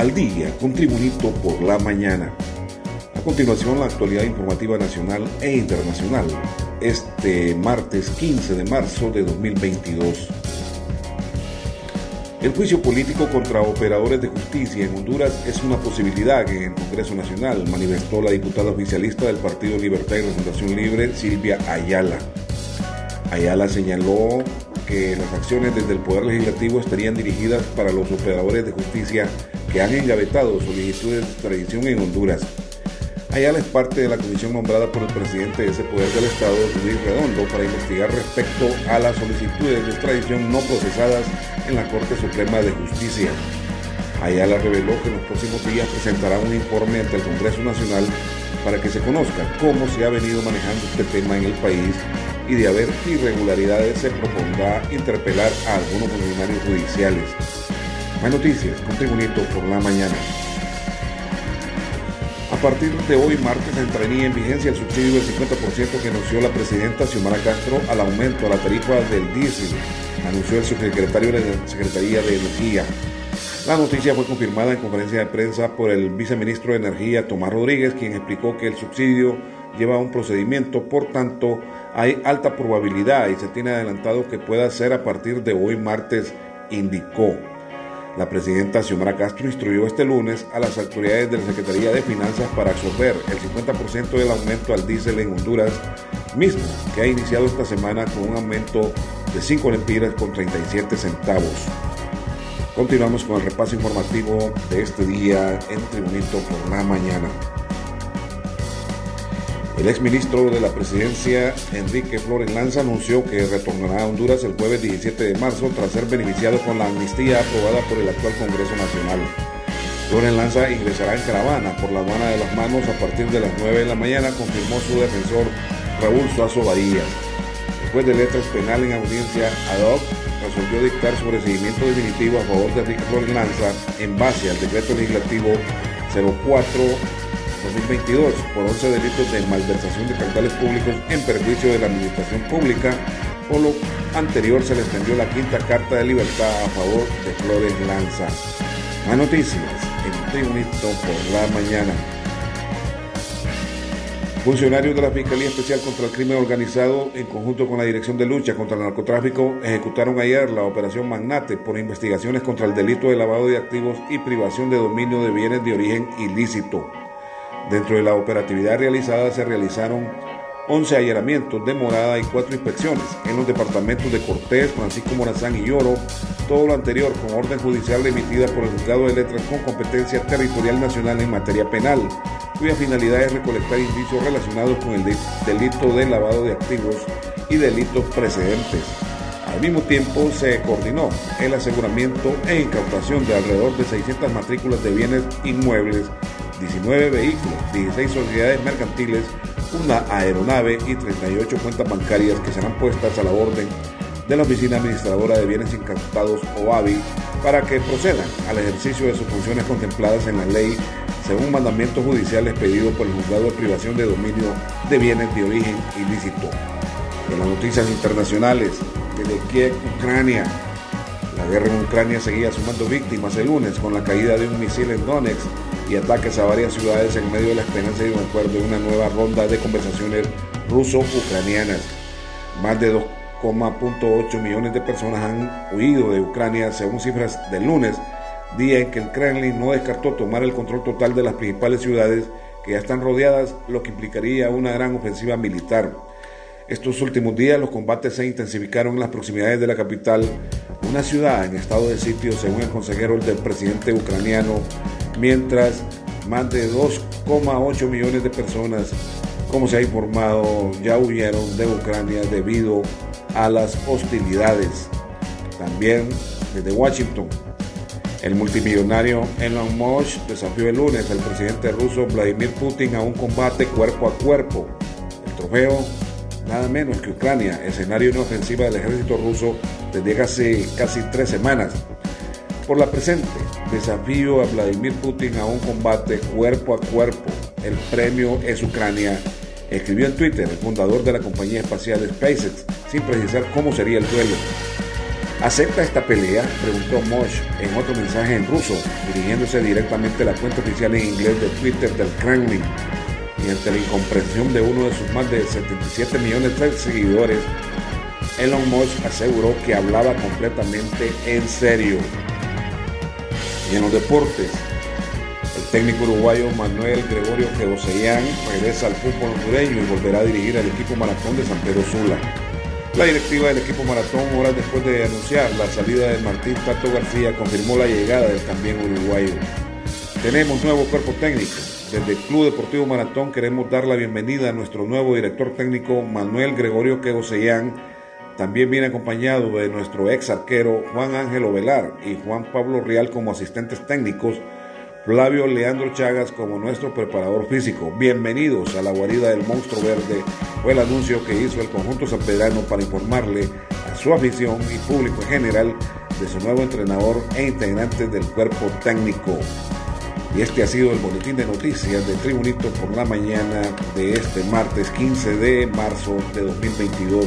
al día con Tribunito por la mañana. A continuación, la actualidad informativa nacional e internacional, este martes 15 de marzo de 2022. El juicio político contra operadores de justicia en Honduras es una posibilidad en el Congreso Nacional, manifestó la diputada oficialista del Partido Libertad y Refundación Libre, Silvia Ayala. Ayala señaló que las acciones desde el Poder Legislativo estarían dirigidas para los operadores de justicia que han engavetado solicitudes de extradición en Honduras. Ayala es parte de la comisión nombrada por el presidente de ese poder del Estado, Luis Redondo, para investigar respecto a las solicitudes de extradición no procesadas en la Corte Suprema de Justicia. Ayala reveló que en los próximos días presentará un informe ante el Congreso Nacional para que se conozca cómo se ha venido manejando este tema en el país y de haber irregularidades se propondrá interpelar a algunos funcionarios judiciales. Más noticias con Tribunito por la mañana. A partir de hoy, martes, entraría en vigencia el subsidio del 50% que anunció la presidenta Xiomara Castro al aumento a la tarifa del diésel, anunció el subsecretario de la Secretaría de Energía. La noticia fue confirmada en conferencia de prensa por el viceministro de Energía, Tomás Rodríguez, quien explicó que el subsidio lleva un procedimiento, por tanto, hay alta probabilidad y se tiene adelantado que pueda ser a partir de hoy martes, indicó. La presidenta Xiomara Castro instruyó este lunes a las autoridades de la Secretaría de Finanzas para absorber el 50% del aumento al diésel en Honduras, mismo que ha iniciado esta semana con un aumento de 5 lempiras con 37 centavos. Continuamos con el repaso informativo de este día en Tribunito por la mañana. El exministro de la presidencia, Enrique Flores Lanza, anunció que retornará a Honduras el jueves 17 de marzo tras ser beneficiado con la amnistía aprobada por el actual Congreso Nacional. Flores Lanza ingresará en caravana por la aduana de las manos a partir de las 9 de la mañana, confirmó su defensor Raúl Suazo Bahía. Después de letras penal en audiencia ad resolvió dictar su recibimiento definitivo a favor de Enrique Flores Lanza en base al decreto legislativo 04 2022 por 11 delitos de malversación de capitales públicos en perjuicio de la administración pública. Por lo anterior se le extendió la quinta carta de libertad a favor de Flores Lanza. Más noticias en Tribunito por la mañana. Funcionarios de la Fiscalía Especial contra el Crimen Organizado, en conjunto con la Dirección de Lucha contra el Narcotráfico, ejecutaron ayer la operación Magnate por investigaciones contra el delito de lavado de activos y privación de dominio de bienes de origen ilícito. Dentro de la operatividad realizada se realizaron 11 allanamientos de morada y 4 inspecciones en los departamentos de Cortés, Francisco Morazán y Lloro, todo lo anterior con orden judicial emitida por el Juzgado de Letras con competencia territorial nacional en materia penal, cuya finalidad es recolectar indicios relacionados con el delito de lavado de activos y delitos precedentes. Al mismo tiempo se coordinó el aseguramiento e incautación de alrededor de 600 matrículas de bienes inmuebles 19 vehículos, 16 sociedades mercantiles, una aeronave y 38 cuentas bancarias que serán puestas a la orden de la Oficina Administradora de Bienes Incautados o ABI para que procedan al ejercicio de sus funciones contempladas en la ley según mandamientos judiciales pedidos por el Juzgado de Privación de Dominio de Bienes de Origen Ilícito. En las noticias internacionales, desde Kiev, Ucrania, guerra en Ucrania seguía sumando víctimas el lunes con la caída de un misil en Donetsk y ataques a varias ciudades en medio de la esperanza de un acuerdo de una nueva ronda de conversaciones ruso-ucranianas. Más de 2,8 millones de personas han huido de Ucrania según cifras del lunes, día en que el Kremlin no descartó tomar el control total de las principales ciudades que ya están rodeadas, lo que implicaría una gran ofensiva militar. Estos últimos días los combates se intensificaron en las proximidades de la capital, una ciudad en estado de sitio según el consejero del presidente ucraniano mientras más de 2,8 millones de personas, como se ha informado, ya huyeron de Ucrania debido a las hostilidades. También desde Washington, el multimillonario Elon Musk desafió el lunes al presidente ruso Vladimir Putin a un combate cuerpo a cuerpo. El trofeo, nada menos que Ucrania, escenario de ofensiva del ejército ruso desde hace casi tres semanas por la presente. Desafío a Vladimir Putin a un combate cuerpo a cuerpo. El premio es Ucrania. Escribió en Twitter el fundador de la compañía espacial SpaceX, sin precisar cómo sería el duelo. ¿Acepta esta pelea? Preguntó Mosh en otro mensaje en ruso, dirigiéndose directamente a la cuenta oficial en inglés de Twitter del Kremlin. Y ante la incomprensión de uno de sus más de 77 millones de seguidores, Elon Musk aseguró que hablaba completamente en serio. Y en los deportes, el técnico uruguayo Manuel Gregorio Geoseyán regresa al fútbol hondureño y volverá a dirigir al equipo maratón de San Pedro Sula. La directiva del equipo Maratón, horas después de anunciar la salida de Martín Pato García, confirmó la llegada del también uruguayo. Tenemos nuevo cuerpo técnico. Desde el Club Deportivo Maratón queremos dar la bienvenida a nuestro nuevo director técnico Manuel Gregorio Quegosellán. También viene acompañado de nuestro ex arquero Juan Ángel Ovelar y Juan Pablo Real como asistentes técnicos Flavio Leandro Chagas como nuestro preparador físico. Bienvenidos a la guarida del monstruo verde. Fue el anuncio que hizo el conjunto sanpedrano para informarle a su afición y público en general de su nuevo entrenador e integrante del cuerpo técnico. Y este ha sido el boletín de noticias de Tribunito por la mañana de este martes 15 de marzo de 2022.